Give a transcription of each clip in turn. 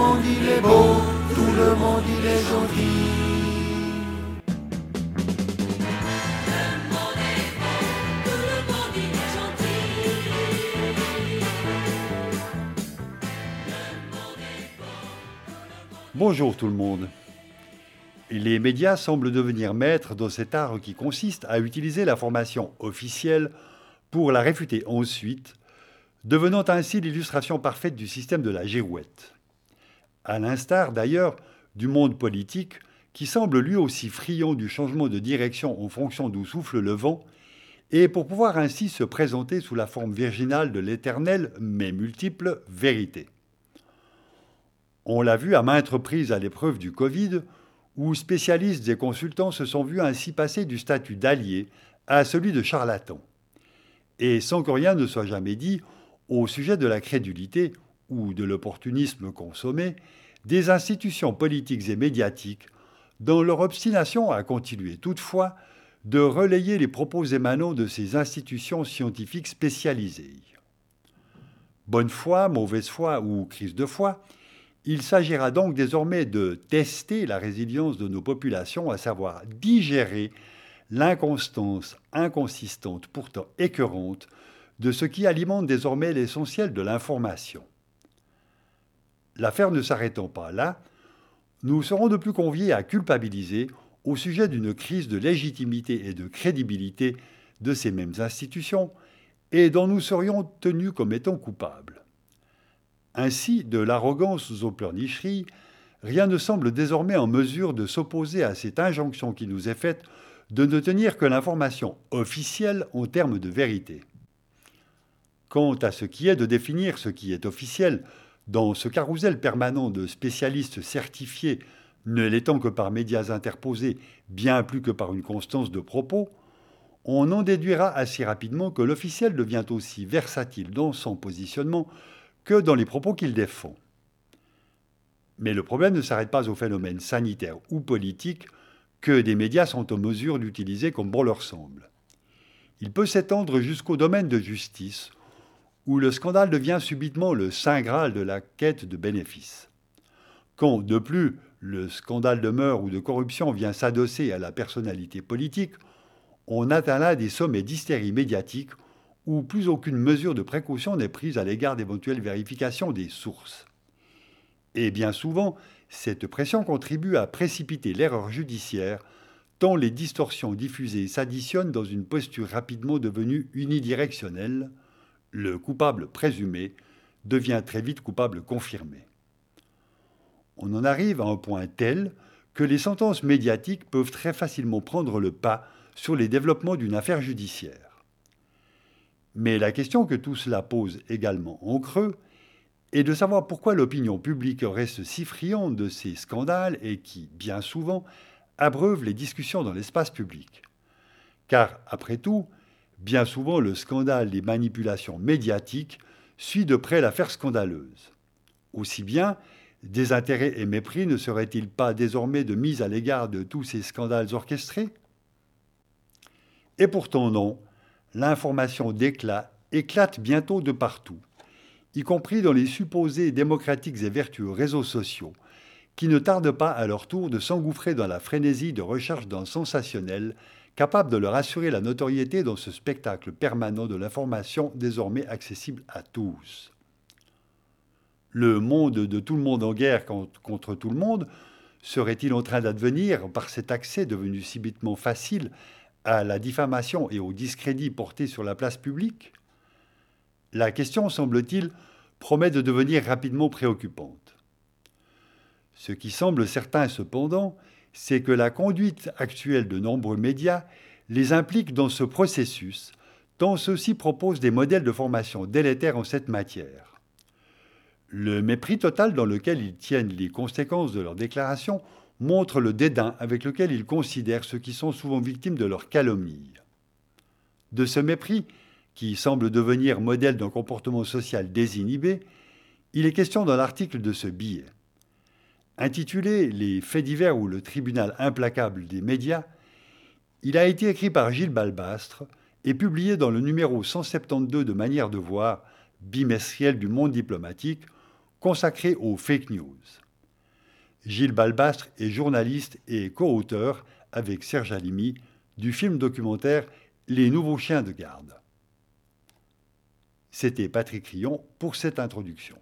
monde est beau, tout le monde est. Bonjour tout le monde. Les médias semblent devenir maîtres dans cet art qui consiste à utiliser l'information officielle pour la réfuter ensuite, devenant ainsi l'illustration parfaite du système de la girouette. À l'instar d'ailleurs du monde politique qui semble lui aussi friand du changement de direction en fonction d'où souffle le vent, et pour pouvoir ainsi se présenter sous la forme virginale de l'éternelle mais multiple vérité. On l'a vu à maintes reprises à l'épreuve du Covid, où spécialistes et consultants se sont vus ainsi passer du statut d'allié à celui de charlatan. Et sans que rien ne soit jamais dit au sujet de la crédulité ou de l'opportunisme consommé des institutions politiques et médiatiques dans leur obstination à continuer toutefois de relayer les propos émanant de ces institutions scientifiques spécialisées. Bonne foi, mauvaise foi ou crise de foi, il s'agira donc désormais de tester la résilience de nos populations, à savoir digérer l'inconstance inconsistante, pourtant écœurante, de ce qui alimente désormais l'essentiel de l'information. L'affaire ne s'arrêtant pas là, nous serons de plus conviés à culpabiliser au sujet d'une crise de légitimité et de crédibilité de ces mêmes institutions, et dont nous serions tenus comme étant coupables. Ainsi, de l'arrogance aux pleurnicheries, rien ne semble désormais en mesure de s'opposer à cette injonction qui nous est faite de ne tenir que l'information officielle en termes de vérité. Quant à ce qui est de définir ce qui est officiel, dans ce carrousel permanent de spécialistes certifiés, ne l'étant que par médias interposés, bien plus que par une constance de propos, on en déduira assez rapidement que l'officiel devient aussi versatile dans son positionnement que dans les propos qu'il défend. Mais le problème ne s'arrête pas au phénomène sanitaire ou politique que des médias sont en mesure d'utiliser comme bon leur semble. Il peut s'étendre jusqu'au domaine de justice, où le scandale devient subitement le saint graal de la quête de bénéfices. Quand, de plus, le scandale de meurtre ou de corruption vient s'adosser à la personnalité politique, on atteint là des sommets d'hystérie médiatique où plus aucune mesure de précaution n'est prise à l'égard d'éventuelles vérifications des sources. Et bien souvent, cette pression contribue à précipiter l'erreur judiciaire, tant les distorsions diffusées s'additionnent dans une posture rapidement devenue unidirectionnelle. Le coupable présumé devient très vite coupable confirmé. On en arrive à un point tel que les sentences médiatiques peuvent très facilement prendre le pas sur les développements d'une affaire judiciaire. Mais la question que tout cela pose également en creux est de savoir pourquoi l'opinion publique reste si friande de ces scandales et qui, bien souvent, abreuvent les discussions dans l'espace public. Car, après tout, bien souvent le scandale des manipulations médiatiques suit de près l'affaire scandaleuse. Aussi bien, désintérêt et mépris ne seraient-ils pas désormais de mise à l'égard de tous ces scandales orchestrés? Et pourtant non, l'information d'éclat éclate bientôt de partout, y compris dans les supposés démocratiques et vertueux réseaux sociaux, qui ne tardent pas à leur tour de s'engouffrer dans la frénésie de recherche d'un sensationnel capable de leur assurer la notoriété dans ce spectacle permanent de l'information désormais accessible à tous. Le monde de tout le monde en guerre contre tout le monde serait-il en train d'advenir par cet accès devenu subitement facile à la diffamation et au discrédit porté sur la place publique, la question, semble-t-il, promet de devenir rapidement préoccupante. Ce qui semble certain cependant, c'est que la conduite actuelle de nombreux médias les implique dans ce processus, tant ceux-ci proposent des modèles de formation délétères en cette matière. Le mépris total dans lequel ils tiennent les conséquences de leurs déclarations montre le dédain avec lequel ils considèrent ceux qui sont souvent victimes de leur calomnie. De ce mépris, qui semble devenir modèle d'un comportement social désinhibé, il est question dans l'article de ce billet. Intitulé Les faits divers ou le tribunal implacable des médias, il a été écrit par Gilles Balbastre et publié dans le numéro 172 de Manière de voir, bimestriel du monde diplomatique, consacré aux fake news. Gilles Balbastre est journaliste et co-auteur avec Serge Alimi du film documentaire Les nouveaux chiens de garde. C'était Patrick Rion pour cette introduction.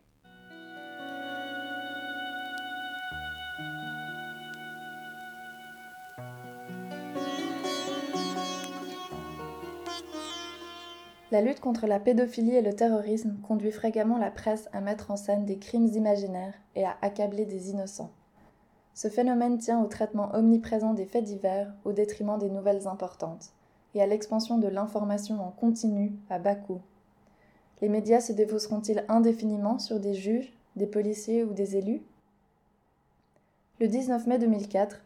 La lutte contre la pédophilie et le terrorisme conduit fréquemment la presse à mettre en scène des crimes imaginaires et à accabler des innocents. Ce phénomène tient au traitement omniprésent des faits divers au détriment des nouvelles importantes et à l'expansion de l'information en continu à bas coût. Les médias se défausseront-ils indéfiniment sur des juges, des policiers ou des élus? Le 19 mai 2004,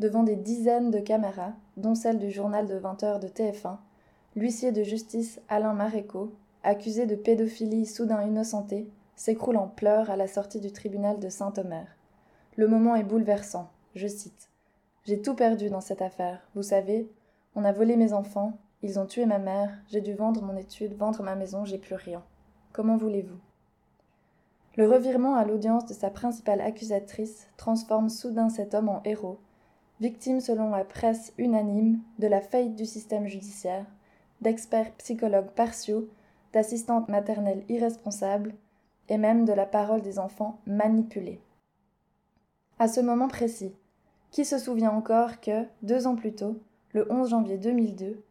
devant des dizaines de caméras, dont celle du journal de 20 h de TF1, L'huissier de justice Alain Maréco, accusé de pédophilie soudain innocenté, s'écroule en pleurs à la sortie du tribunal de Saint-Omer. Le moment est bouleversant. Je cite J'ai tout perdu dans cette affaire. Vous savez, on a volé mes enfants, ils ont tué ma mère, j'ai dû vendre mon étude, vendre ma maison, j'ai plus rien. Comment voulez-vous? Le revirement à l'audience de sa principale accusatrice transforme soudain cet homme en héros, victime selon la presse unanime de la faillite du système judiciaire, d'experts psychologues partiaux, d'assistantes maternelles irresponsables, et même de la parole des enfants manipulés. À ce moment précis, qui se souvient encore que, deux ans plus tôt, le 11 janvier 2002,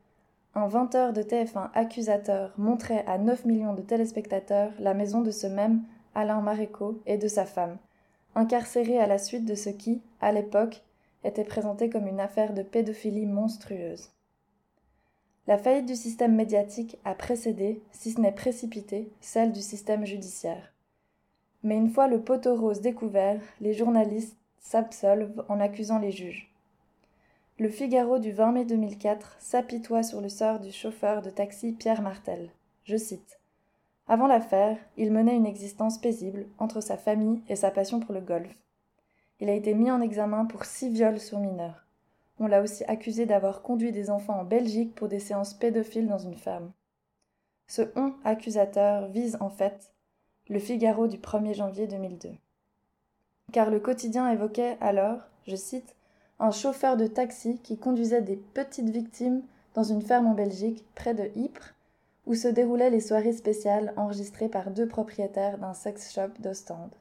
un 20 heures de TF1 accusateur montrait à 9 millions de téléspectateurs la maison de ce même Alain Maréco et de sa femme, incarcérés à la suite de ce qui, à l'époque, était présenté comme une affaire de pédophilie monstrueuse. La faillite du système médiatique a précédé, si ce n'est précipité, celle du système judiciaire. Mais une fois le poteau rose découvert, les journalistes s'absolvent en accusant les juges. Le Figaro du 20 mai 2004 s'apitoie sur le sort du chauffeur de taxi Pierre Martel. Je cite Avant l'affaire, il menait une existence paisible entre sa famille et sa passion pour le golf. Il a été mis en examen pour six viols sur mineurs. On l'a aussi accusé d'avoir conduit des enfants en Belgique pour des séances pédophiles dans une ferme. Ce on accusateur vise en fait le Figaro du 1er janvier 2002. Car le quotidien évoquait alors, je cite, un chauffeur de taxi qui conduisait des petites victimes dans une ferme en Belgique, près de Ypres, où se déroulaient les soirées spéciales enregistrées par deux propriétaires d'un sex shop d'Ostende.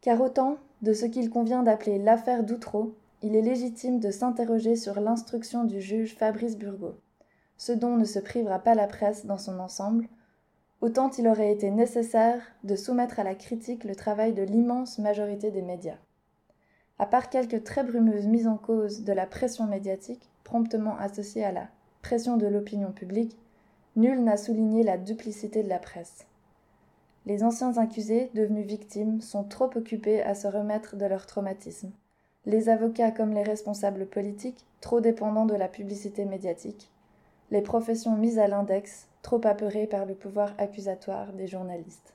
Car autant de ce qu'il convient d'appeler l'affaire d'Outreau, il est légitime de s'interroger sur l'instruction du juge Fabrice Burgot, ce dont ne se privera pas la presse dans son ensemble, autant il aurait été nécessaire de soumettre à la critique le travail de l'immense majorité des médias. À part quelques très brumeuses mises en cause de la pression médiatique, promptement associée à la pression de l'opinion publique, nul n'a souligné la duplicité de la presse. Les anciens accusés, devenus victimes, sont trop occupés à se remettre de leur traumatisme les avocats comme les responsables politiques, trop dépendants de la publicité médiatique, les professions mises à l'index, trop apeurées par le pouvoir accusatoire des journalistes.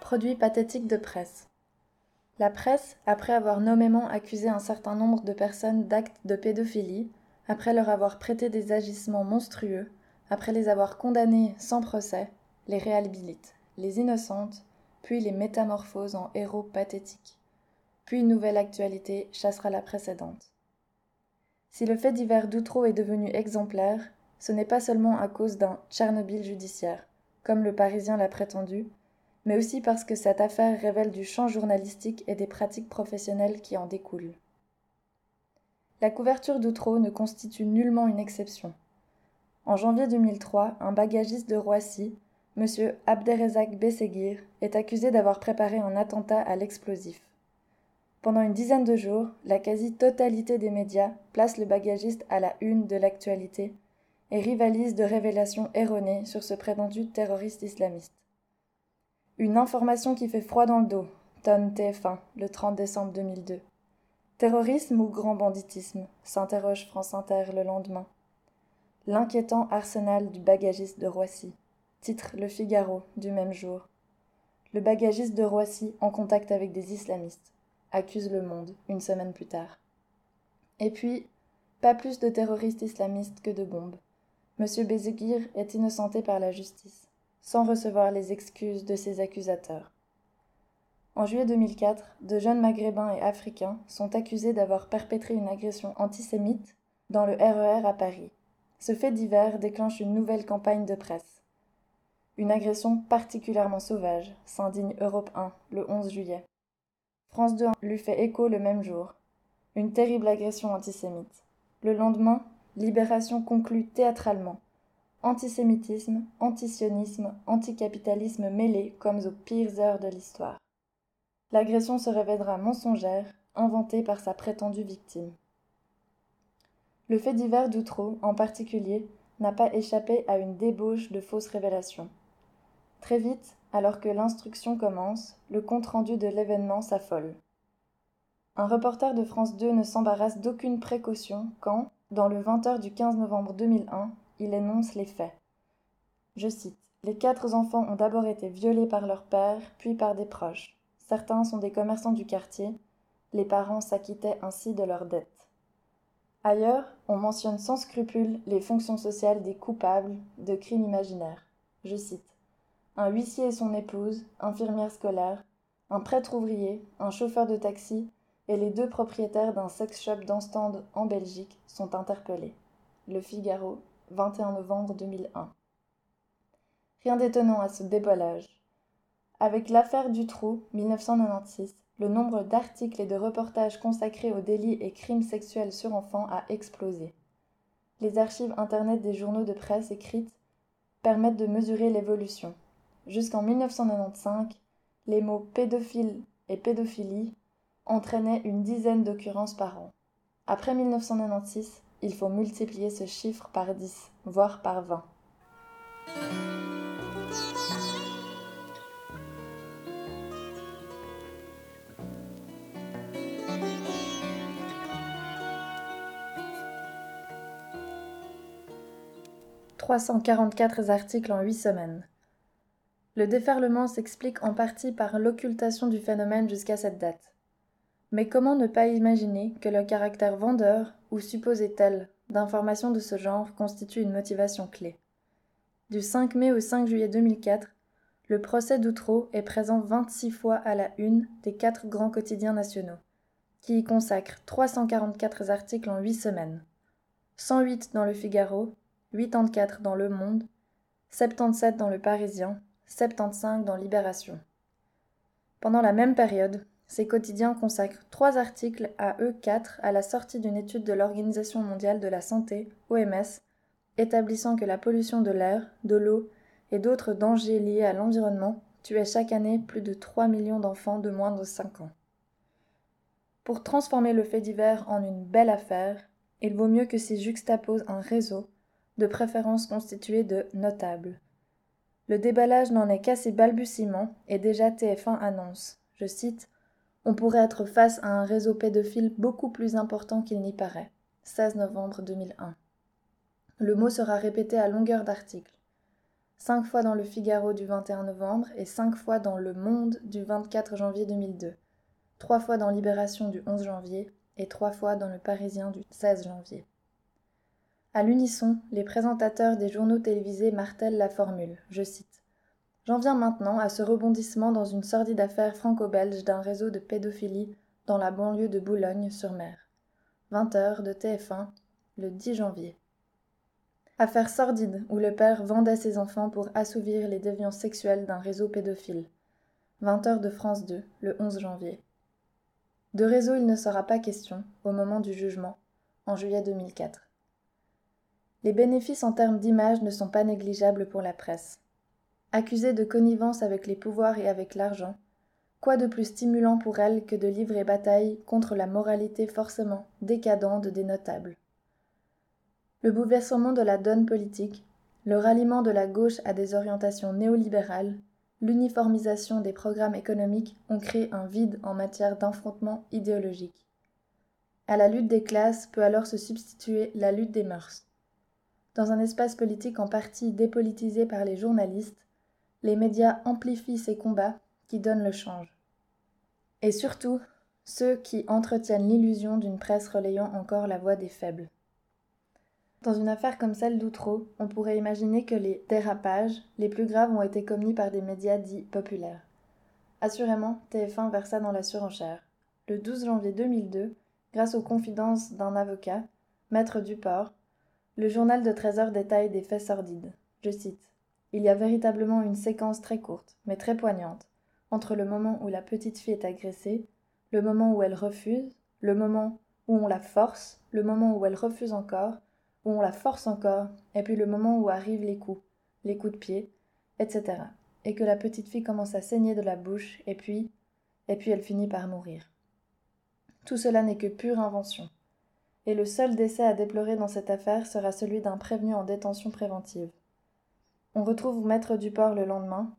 Produit pathétique de presse. La presse, après avoir nommément accusé un certain nombre de personnes d'actes de pédophilie, après leur avoir prêté des agissements monstrueux, après les avoir condamnées sans procès, les réhabilite, les innocentes, puis les métamorphose en héros pathétiques. Puis nouvelle actualité chassera la précédente. Si le fait divers d'Outreau est devenu exemplaire, ce n'est pas seulement à cause d'un Tchernobyl judiciaire, comme le Parisien l'a prétendu, mais aussi parce que cette affaire révèle du champ journalistique et des pratiques professionnelles qui en découlent. La couverture d'Outreau ne constitue nullement une exception. En janvier 2003, un bagagiste de Roissy, M. Abderrezak Besseguir, est accusé d'avoir préparé un attentat à l'explosif. Pendant une dizaine de jours, la quasi-totalité des médias place le bagagiste à la une de l'actualité et rivalise de révélations erronées sur ce prétendu terroriste islamiste. Une information qui fait froid dans le dos, tonne TF1, le 30 décembre 2002. Terrorisme ou grand banditisme? s'interroge France Inter le lendemain. L'inquiétant arsenal du bagagiste de Roissy, titre Le Figaro du même jour. le bagagiste de Roissy en contact avec des islamistes, accuse Le Monde une semaine plus tard. Et puis, pas plus de terroristes islamistes que de bombes. Monsieur Bézéguir est innocenté par la justice, sans recevoir les excuses de ses accusateurs. En juillet 2004, de jeunes maghrébins et africains sont accusés d'avoir perpétré une agression antisémite dans le RER e à Paris. Ce fait divers déclenche une nouvelle campagne de presse. Une agression particulièrement sauvage, s'indigne Europe 1 le 11 juillet. France 2 lui fait écho le même jour. Une terrible agression antisémite. Le lendemain, Libération conclut théâtralement. Antisémitisme, antisionisme, anticapitalisme mêlés comme aux pires heures de l'histoire. L'agression se révélera mensongère, inventée par sa prétendue victime. Le fait divers d'Outreau, en particulier, n'a pas échappé à une débauche de fausses révélations. Très vite, alors que l'instruction commence, le compte-rendu de l'événement s'affole. Un reporter de France 2 ne s'embarrasse d'aucune précaution quand, dans le 20h du 15 novembre 2001, il énonce les faits. Je cite Les quatre enfants ont d'abord été violés par leur père, puis par des proches. Certains sont des commerçants du quartier. Les parents s'acquittaient ainsi de leurs dettes. Ailleurs, on mentionne sans scrupule les fonctions sociales des coupables de crimes imaginaires. Je cite Un huissier et son épouse, infirmière scolaire, un prêtre ouvrier, un chauffeur de taxi et les deux propriétaires d'un sex shop stand en Belgique sont interpellés. Le Figaro, 21 novembre 2001. Rien d'étonnant à ce débollage. Avec l'affaire du trou, 1996, le nombre d'articles et de reportages consacrés aux délits et crimes sexuels sur enfants a explosé. Les archives Internet des journaux de presse écrites permettent de mesurer l'évolution. Jusqu'en 1995, les mots pédophile et pédophilie entraînait une dizaine d'occurrences par an. Après 1996, il faut multiplier ce chiffre par 10, voire par 20. « 344 articles en 8 semaines. Le déferlement s'explique en partie par l'occultation du phénomène jusqu'à cette date. Mais comment ne pas imaginer que le caractère vendeur, ou supposé tel, d'informations de ce genre constitue une motivation clé? Du 5 mai au 5 juillet 2004, le procès d'Outreau est présent 26 fois à la une des quatre grands quotidiens nationaux, qui y consacrent 344 articles en 8 semaines. 108 dans le Figaro, 84 dans Le Monde, 77 dans Le Parisien, 75 dans Libération. Pendant la même période, ces quotidiens consacrent trois articles à eux quatre à la sortie d'une étude de l'Organisation mondiale de la santé, OMS, établissant que la pollution de l'air, de l'eau et d'autres dangers liés à l'environnement tuait chaque année plus de 3 millions d'enfants de moins de 5 ans. Pour transformer le fait divers en une belle affaire, il vaut mieux que s'y juxtapose un réseau, de préférence constitué de notables. Le déballage n'en est qu'à ses balbutiements et déjà TF1 annonce, je cite, on pourrait être face à un réseau pédophile beaucoup plus important qu'il n'y paraît. 16 novembre 2001. Le mot sera répété à longueur d'article. Cinq fois dans le Figaro du 21 novembre et cinq fois dans Le Monde du 24 janvier 2002. Trois fois dans Libération du 11 janvier et trois fois dans Le Parisien du 16 janvier. À l'unisson, les présentateurs des journaux télévisés martèlent la formule, je cite. J'en viens maintenant à ce rebondissement dans une sordide affaire franco-belge d'un réseau de pédophilie dans la banlieue de Boulogne-sur-Mer. 20h de TF1, le 10 janvier. Affaire sordide où le père vendait ses enfants pour assouvir les déviances sexuelles d'un réseau pédophile. 20h de France 2, le 11 janvier. De réseau il ne sera pas question au moment du jugement, en juillet 2004. Les bénéfices en termes d'image ne sont pas négligeables pour la presse. Accusée de connivence avec les pouvoirs et avec l'argent, quoi de plus stimulant pour elle que de livrer bataille contre la moralité forcément décadente des notables? Le bouleversement de la donne politique, le ralliement de la gauche à des orientations néolibérales, l'uniformisation des programmes économiques ont créé un vide en matière d'affrontement idéologique. À la lutte des classes peut alors se substituer la lutte des mœurs. Dans un espace politique en partie dépolitisé par les journalistes, les médias amplifient ces combats qui donnent le change. Et surtout, ceux qui entretiennent l'illusion d'une presse relayant encore la voix des faibles. Dans une affaire comme celle d'Outreau, on pourrait imaginer que les dérapages les plus graves ont été commis par des médias dits populaires. Assurément, TF1 versa dans la surenchère. Le 12 janvier 2002, grâce aux confidences d'un avocat, Maître Duport, le journal de Trésor détaille des faits sordides. Je cite Il y a véritablement une séquence très courte, mais très poignante, entre le moment où la petite fille est agressée, le moment où elle refuse, le moment où on la force, le moment où elle refuse encore, où on la force encore, et puis le moment où arrivent les coups, les coups de pied, etc. Et que la petite fille commence à saigner de la bouche, et puis, et puis elle finit par mourir. Tout cela n'est que pure invention et le seul décès à déplorer dans cette affaire sera celui d'un prévenu en détention préventive. On retrouve Maître Duport le lendemain,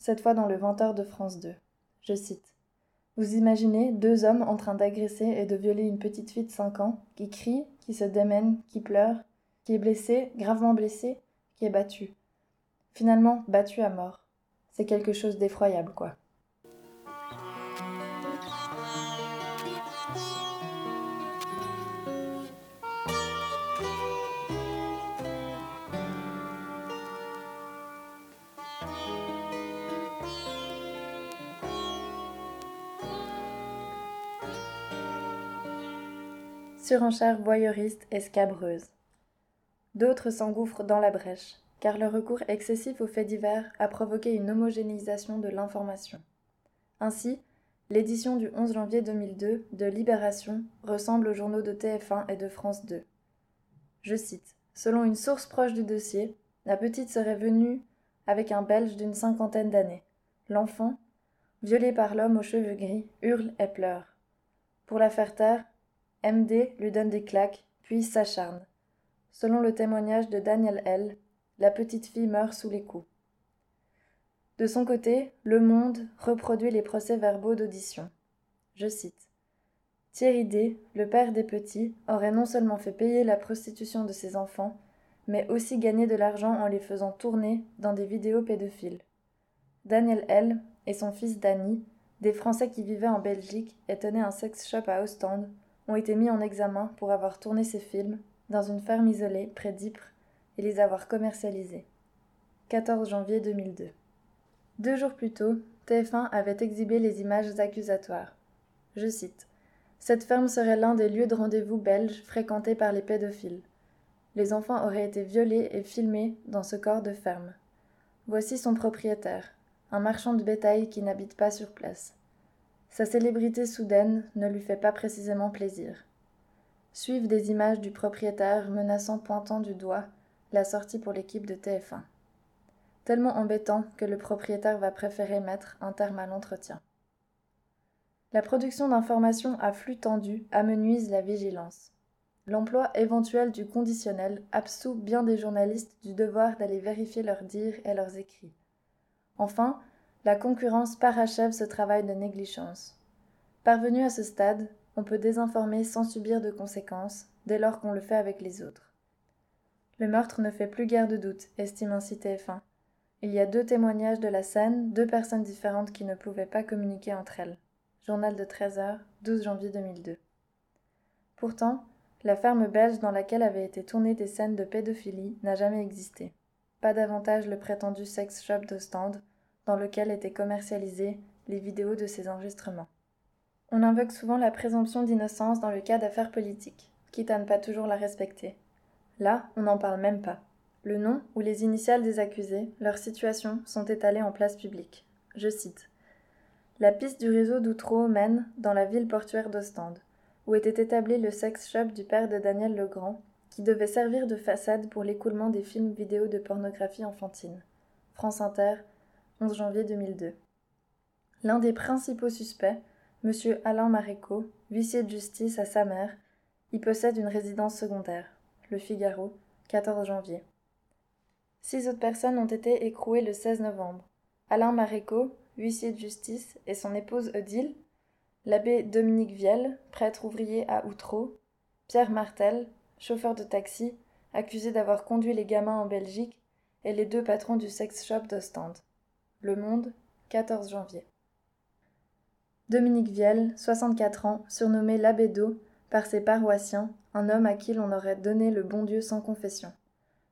cette fois dans le 20 de France 2. Je cite. Vous imaginez deux hommes en train d'agresser et de violer une petite fille de 5 ans, qui crie, qui se démène, qui pleure, qui est blessée, gravement blessée, qui est battue. Finalement, battue à mort. C'est quelque chose d'effroyable, quoi. Surenchère voyeuriste et scabreuse. D'autres s'engouffrent dans la brèche, car le recours excessif aux faits divers a provoqué une homogénéisation de l'information. Ainsi, l'édition du 11 janvier 2002 de Libération ressemble aux journaux de TF1 et de France 2. Je cite Selon une source proche du dossier, la petite serait venue avec un Belge d'une cinquantaine d'années. L'enfant, violé par l'homme aux cheveux gris, hurle et pleure. Pour la faire taire, MD lui donne des claques, puis s'acharne. Selon le témoignage de Daniel L., la petite fille meurt sous les coups. De son côté, Le Monde reproduit les procès-verbaux d'audition. Je cite. Thierry D., le père des petits, aurait non seulement fait payer la prostitution de ses enfants, mais aussi gagné de l'argent en les faisant tourner dans des vidéos pédophiles. Daniel L. et son fils Danny, des Français qui vivaient en Belgique et tenaient un sex shop à Ostende, ont été mis en examen pour avoir tourné ces films dans une ferme isolée près d'Ypres et les avoir commercialisés. 14 janvier 2002. Deux jours plus tôt, TF1 avait exhibé les images accusatoires. Je cite Cette ferme serait l'un des lieux de rendez-vous belges fréquentés par les pédophiles. Les enfants auraient été violés et filmés dans ce corps de ferme. Voici son propriétaire, un marchand de bétail qui n'habite pas sur place. Sa célébrité soudaine ne lui fait pas précisément plaisir. Suivent des images du propriétaire menaçant pointant du doigt la sortie pour l'équipe de TF1. Tellement embêtant que le propriétaire va préférer mettre un terme à l'entretien. La production d'informations à flux tendu amenuise la vigilance. L'emploi éventuel du conditionnel absout bien des journalistes du devoir d'aller vérifier leurs dires et leurs écrits. Enfin, la concurrence parachève ce travail de négligence. Parvenu à ce stade, on peut désinformer sans subir de conséquences, dès lors qu'on le fait avec les autres. Le meurtre ne fait plus guère de doute, estime ainsi TF1. Il y a deux témoignages de la scène, deux personnes différentes qui ne pouvaient pas communiquer entre elles. Journal de 13h, 12 janvier 2002. Pourtant, la ferme belge dans laquelle avaient été tournées des scènes de pédophilie n'a jamais existé. Pas davantage le prétendu sex shop d'Ostende, dans lequel étaient commercialisées les vidéos de ces enregistrements. On invoque souvent la présomption d'innocence dans le cas d'affaires politiques, quitte à ne pas toujours la respecter. Là, on n'en parle même pas. Le nom ou les initiales des accusés, leur situation, sont étalées en place publique. Je cite. La piste du réseau d'Outreau mène dans la ville portuaire d'Ostende, où était établi le sex shop du père de Daniel Legrand, qui devait servir de façade pour l'écoulement des films vidéo de pornographie enfantine. France Inter, 11 janvier 2002. L'un des principaux suspects, M. Alain Maréco, huissier de justice à sa mère, y possède une résidence secondaire. Le Figaro, 14 janvier. Six autres personnes ont été écrouées le 16 novembre. Alain Maréco, huissier de justice, et son épouse Odile, l'abbé Dominique Viel, prêtre ouvrier à Outreau, Pierre Martel, chauffeur de taxi, accusé d'avoir conduit les gamins en Belgique, et les deux patrons du sex shop d'Ostende. Le Monde, 14 janvier. Dominique Vielle, 64 ans, surnommé l'abbé d'eau par ses paroissiens, un homme à qui l'on aurait donné le bon Dieu sans confession.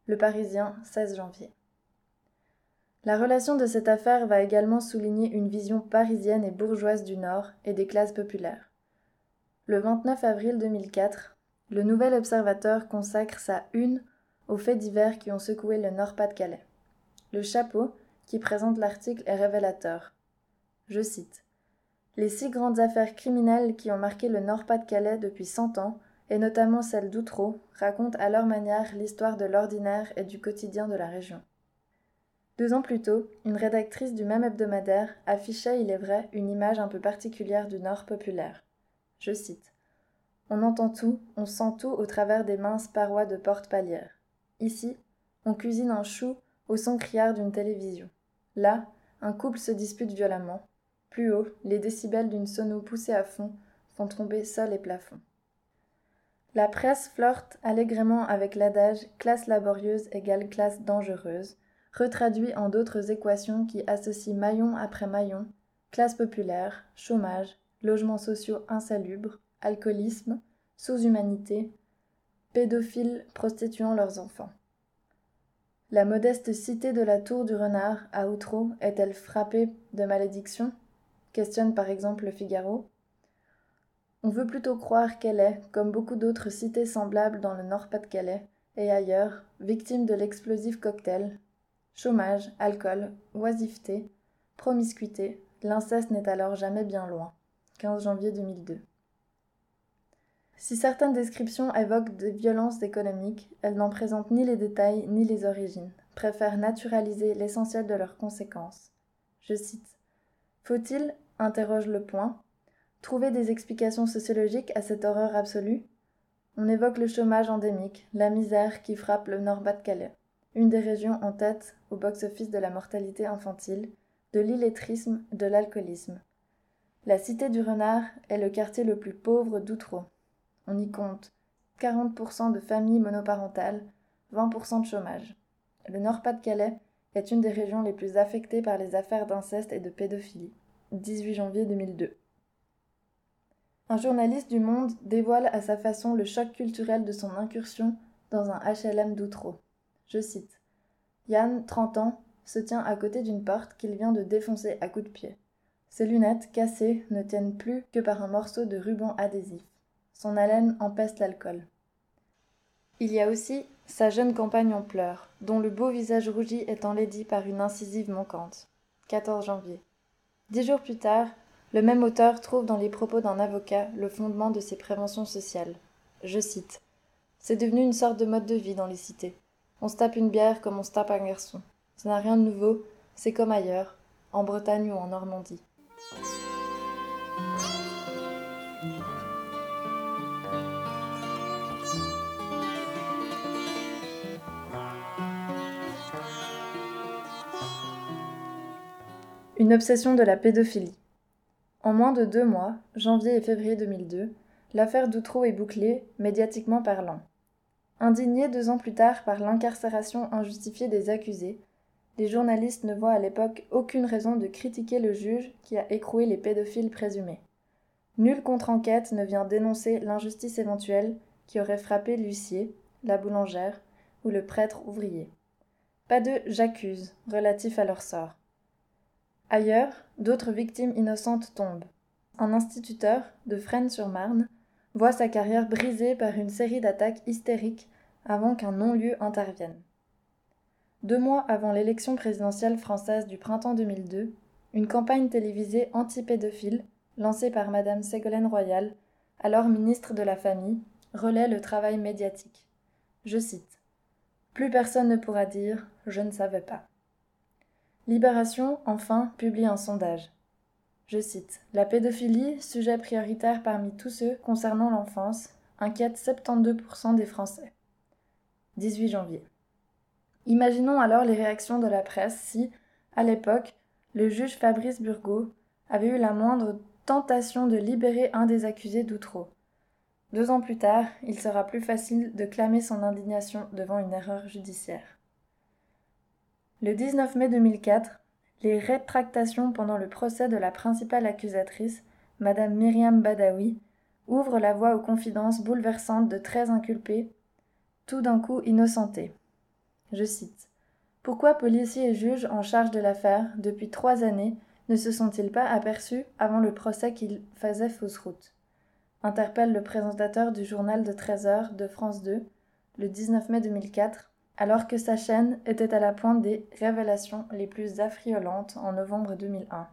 Le Parisien, 16 janvier. La relation de cette affaire va également souligner une vision parisienne et bourgeoise du Nord et des classes populaires. Le 29 avril 2004, le Nouvel Observateur consacre sa une aux faits divers qui ont secoué le Nord-Pas-de-Calais. Le chapeau, qui présente l'article, est révélateur. Je cite Les six grandes affaires criminelles qui ont marqué le Nord-Pas-de-Calais depuis cent ans, et notamment celle d'Outreau, racontent à leur manière l'histoire de l'ordinaire et du quotidien de la région. Deux ans plus tôt, une rédactrice du même hebdomadaire affichait, il est vrai, une image un peu particulière du Nord populaire. Je cite On entend tout, on sent tout au travers des minces parois de porte-palière. Ici, on cuisine un chou au son criard d'une télévision. Là, un couple se dispute violemment. Plus haut, les décibels d'une sono poussée à fond font tomber sol et plafond. La presse flirte allègrement avec l'adage classe laborieuse égale classe dangereuse, retraduit en d'autres équations qui associent maillon après maillon, classe populaire, chômage, logements sociaux insalubres, alcoolisme, sous-humanité, pédophiles prostituant leurs enfants. La modeste cité de la tour du renard à Outreau est-elle frappée de malédiction questionne par exemple le Figaro. On veut plutôt croire qu'elle est, comme beaucoup d'autres cités semblables dans le Nord-Pas-de-Calais et ailleurs, victime de l'explosif cocktail. Chômage, alcool, oisiveté, promiscuité, l'inceste n'est alors jamais bien loin. 15 janvier 2002. Si certaines descriptions évoquent des violences économiques, elles n'en présentent ni les détails ni les origines, préfèrent naturaliser l'essentiel de leurs conséquences. Je cite Faut-il, interroge le point, trouver des explications sociologiques à cette horreur absolue? On évoque le chômage endémique, la misère qui frappe le Nord-Pas-de-Calais, une des régions en tête au box-office de la mortalité infantile, de l'illettrisme, de l'alcoolisme. La cité du Renard est le quartier le plus pauvre d'Outreau. On y compte 40% de familles monoparentales, 20% de chômage. Le Nord-Pas-de-Calais est une des régions les plus affectées par les affaires d'inceste et de pédophilie. 18 janvier 2002. Un journaliste du Monde dévoile à sa façon le choc culturel de son incursion dans un HLM d'Outreau. Je cite Yann, 30 ans, se tient à côté d'une porte qu'il vient de défoncer à coups de pied. Ses lunettes, cassées, ne tiennent plus que par un morceau de ruban adhésif. Son haleine empeste l'alcool. Il y a aussi sa jeune compagne en pleurs, dont le beau visage rougi est enlaidi par une incisive manquante. 14 janvier. Dix jours plus tard, le même auteur trouve dans les propos d'un avocat le fondement de ses préventions sociales. Je cite C'est devenu une sorte de mode de vie dans les cités. On se tape une bière comme on se tape un garçon. Ce n'a rien de nouveau, c'est comme ailleurs, en Bretagne ou en Normandie. Une obsession de la pédophilie. En moins de deux mois, janvier et février 2002, l'affaire d'Outreau est bouclée, médiatiquement parlant. Indignés deux ans plus tard par l'incarcération injustifiée des accusés, les journalistes ne voient à l'époque aucune raison de critiquer le juge qui a écroué les pédophiles présumés. Nulle contre-enquête ne vient dénoncer l'injustice éventuelle qui aurait frappé l'huissier, la boulangère ou le prêtre ouvrier. Pas de j'accuse relatif à leur sort. Ailleurs, d'autres victimes innocentes tombent. Un instituteur, de Fresnes-sur-Marne, voit sa carrière brisée par une série d'attaques hystériques avant qu'un non-lieu intervienne. Deux mois avant l'élection présidentielle française du printemps 2002, une campagne télévisée anti-pédophile, lancée par Madame Ségolène Royal, alors ministre de la Famille, relaie le travail médiatique. Je cite Plus personne ne pourra dire Je ne savais pas. Libération, enfin, publie un sondage. Je cite La pédophilie, sujet prioritaire parmi tous ceux concernant l'enfance, inquiète 72% des Français. 18 janvier. Imaginons alors les réactions de la presse si, à l'époque, le juge Fabrice Burgot avait eu la moindre tentation de libérer un des accusés d'Outreau. Deux ans plus tard, il sera plus facile de clamer son indignation devant une erreur judiciaire. Le 19 mai 2004, les rétractations pendant le procès de la principale accusatrice Madame Myriam Badawi, ouvre la voie aux confidences bouleversantes de treize inculpés, tout d'un coup innocentés. Je cite Pourquoi policiers et juges en charge de l'affaire, depuis trois années, ne se sont-ils pas aperçus avant le procès qu'ils faisaient fausse route? Interpelle le présentateur du journal de 13 heures de France 2 le 19 mai 2004, alors que sa chaîne était à la pointe des révélations les plus affriolantes en novembre 2001.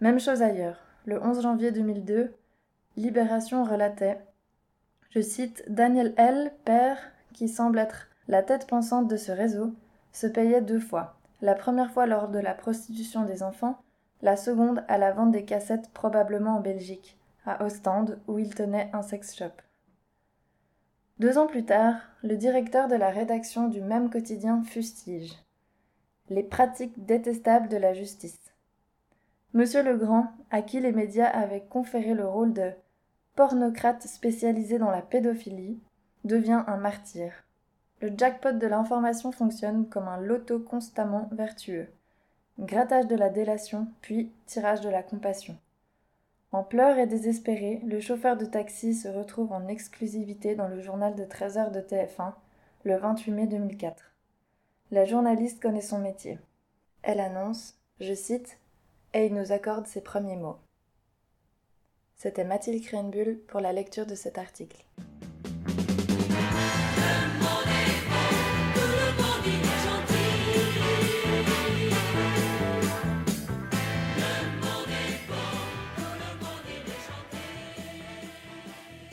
Même chose ailleurs. Le 11 janvier 2002, Libération relatait, je cite, Daniel L., père, qui semble être la tête pensante de ce réseau, se payait deux fois. La première fois lors de la prostitution des enfants, la seconde à la vente des cassettes probablement en Belgique, à Ostende, où il tenait un sex shop. Deux ans plus tard, le directeur de la rédaction du même quotidien fustige les pratiques détestables de la justice. Monsieur Legrand, à qui les médias avaient conféré le rôle de pornocrate spécialisé dans la pédophilie, devient un martyr. Le jackpot de l'information fonctionne comme un loto constamment vertueux. Grattage de la délation, puis tirage de la compassion. En pleurs et désespéré, le chauffeur de taxi se retrouve en exclusivité dans le journal de 13 heures de TF1 le 28 mai 2004. La journaliste connaît son métier. Elle annonce, je cite, et il nous accorde ses premiers mots. C'était Mathilde Krenbull pour la lecture de cet article.